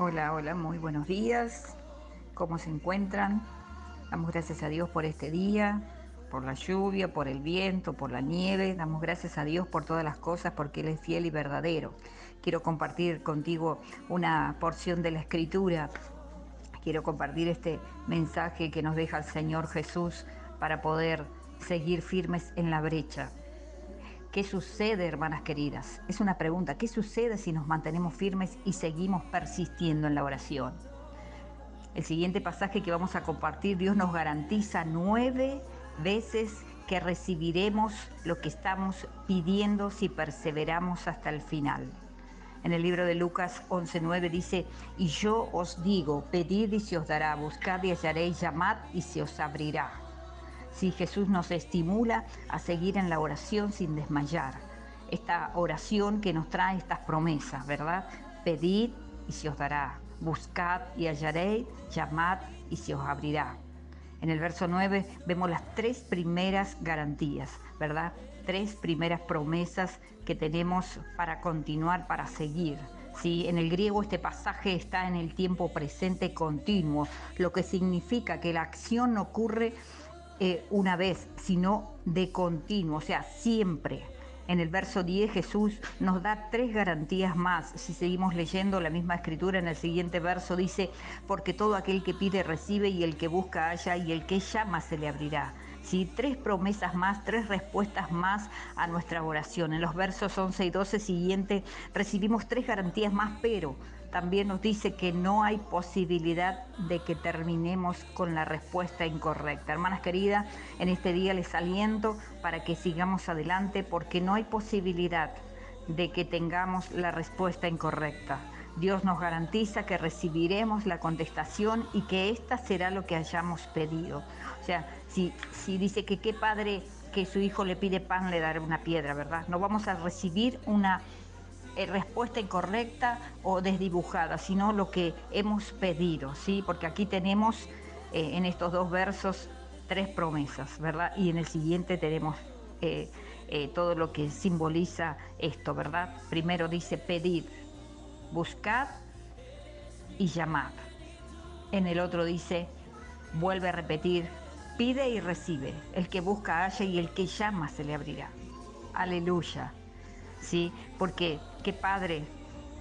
Hola, hola, muy buenos días. ¿Cómo se encuentran? Damos gracias a Dios por este día, por la lluvia, por el viento, por la nieve. Damos gracias a Dios por todas las cosas porque Él es fiel y verdadero. Quiero compartir contigo una porción de la escritura. Quiero compartir este mensaje que nos deja el Señor Jesús para poder seguir firmes en la brecha. ¿Qué sucede, hermanas queridas? Es una pregunta. ¿Qué sucede si nos mantenemos firmes y seguimos persistiendo en la oración? El siguiente pasaje que vamos a compartir, Dios nos garantiza nueve veces que recibiremos lo que estamos pidiendo si perseveramos hasta el final. En el libro de Lucas 11:9 dice, y yo os digo, pedid y se os dará, buscad y hallaréis, llamad y se os abrirá. Si Jesús nos estimula a seguir en la oración sin desmayar. Esta oración que nos trae estas promesas, ¿verdad? Pedid y se os dará. Buscad y hallaréis, llamad y se os abrirá. En el verso 9 vemos las tres primeras garantías, ¿verdad? Tres primeras promesas que tenemos para continuar, para seguir. ¿sí? En el griego este pasaje está en el tiempo presente continuo, lo que significa que la acción ocurre eh, una vez, sino de continuo, o sea, siempre. En el verso 10 Jesús nos da tres garantías más. Si seguimos leyendo la misma escritura, en el siguiente verso dice, porque todo aquel que pide recibe y el que busca halla y el que llama se le abrirá. ¿Sí? Tres promesas más, tres respuestas más a nuestra oración. En los versos 11 y 12 siguiente recibimos tres garantías más, pero también nos dice que no hay posibilidad de que terminemos con la respuesta incorrecta. Hermanas queridas, en este día les aliento para que sigamos adelante porque no hay posibilidad de que tengamos la respuesta incorrecta. Dios nos garantiza que recibiremos la contestación y que esta será lo que hayamos pedido. O sea, si, si dice que qué padre que su hijo le pide pan le dará una piedra, ¿verdad? No vamos a recibir una eh, respuesta incorrecta o desdibujada, sino lo que hemos pedido, ¿sí? Porque aquí tenemos eh, en estos dos versos tres promesas, ¿verdad? Y en el siguiente tenemos eh, todo lo que simboliza esto, ¿verdad? Primero dice pedid, buscad y llamad. En el otro dice, vuelve a repetir, pide y recibe. El que busca halla y el que llama se le abrirá. Aleluya. ¿sí? Porque, ¿qué padre?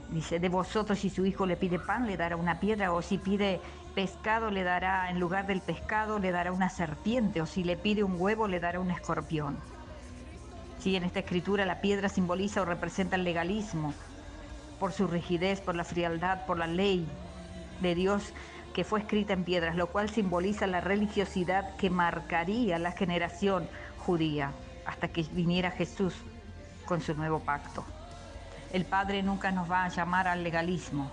Dice, de vosotros si su hijo le pide pan, le dará una piedra, o si pide pescado, le dará, en lugar del pescado, le dará una serpiente, o si le pide un huevo, le dará un escorpión. Sí, en esta escritura la piedra simboliza o representa el legalismo, por su rigidez, por la frialdad, por la ley de Dios que fue escrita en piedras, lo cual simboliza la religiosidad que marcaría la generación judía hasta que viniera Jesús con su nuevo pacto. El Padre nunca nos va a llamar al legalismo.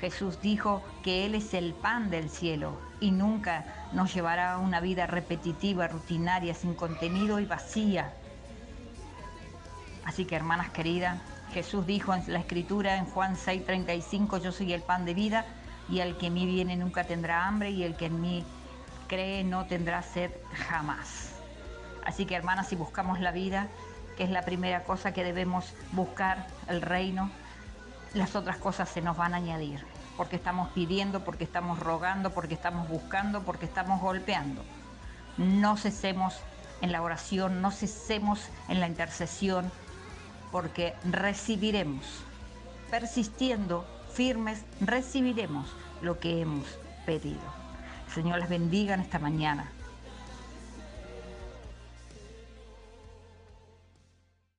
Jesús dijo que Él es el pan del cielo y nunca nos llevará a una vida repetitiva, rutinaria, sin contenido y vacía. Así que hermanas queridas, Jesús dijo en la escritura en Juan 6:35, yo soy el pan de vida y el que en mí viene nunca tendrá hambre y el que en mí cree no tendrá sed jamás. Así que hermanas, si buscamos la vida, que es la primera cosa que debemos buscar, el reino, las otras cosas se nos van a añadir, porque estamos pidiendo, porque estamos rogando, porque estamos buscando, porque estamos golpeando. No cesemos en la oración, no cesemos en la intercesión, porque recibiremos, persistiendo, firmes, recibiremos lo que hemos pedido. Señor les bendiga en esta mañana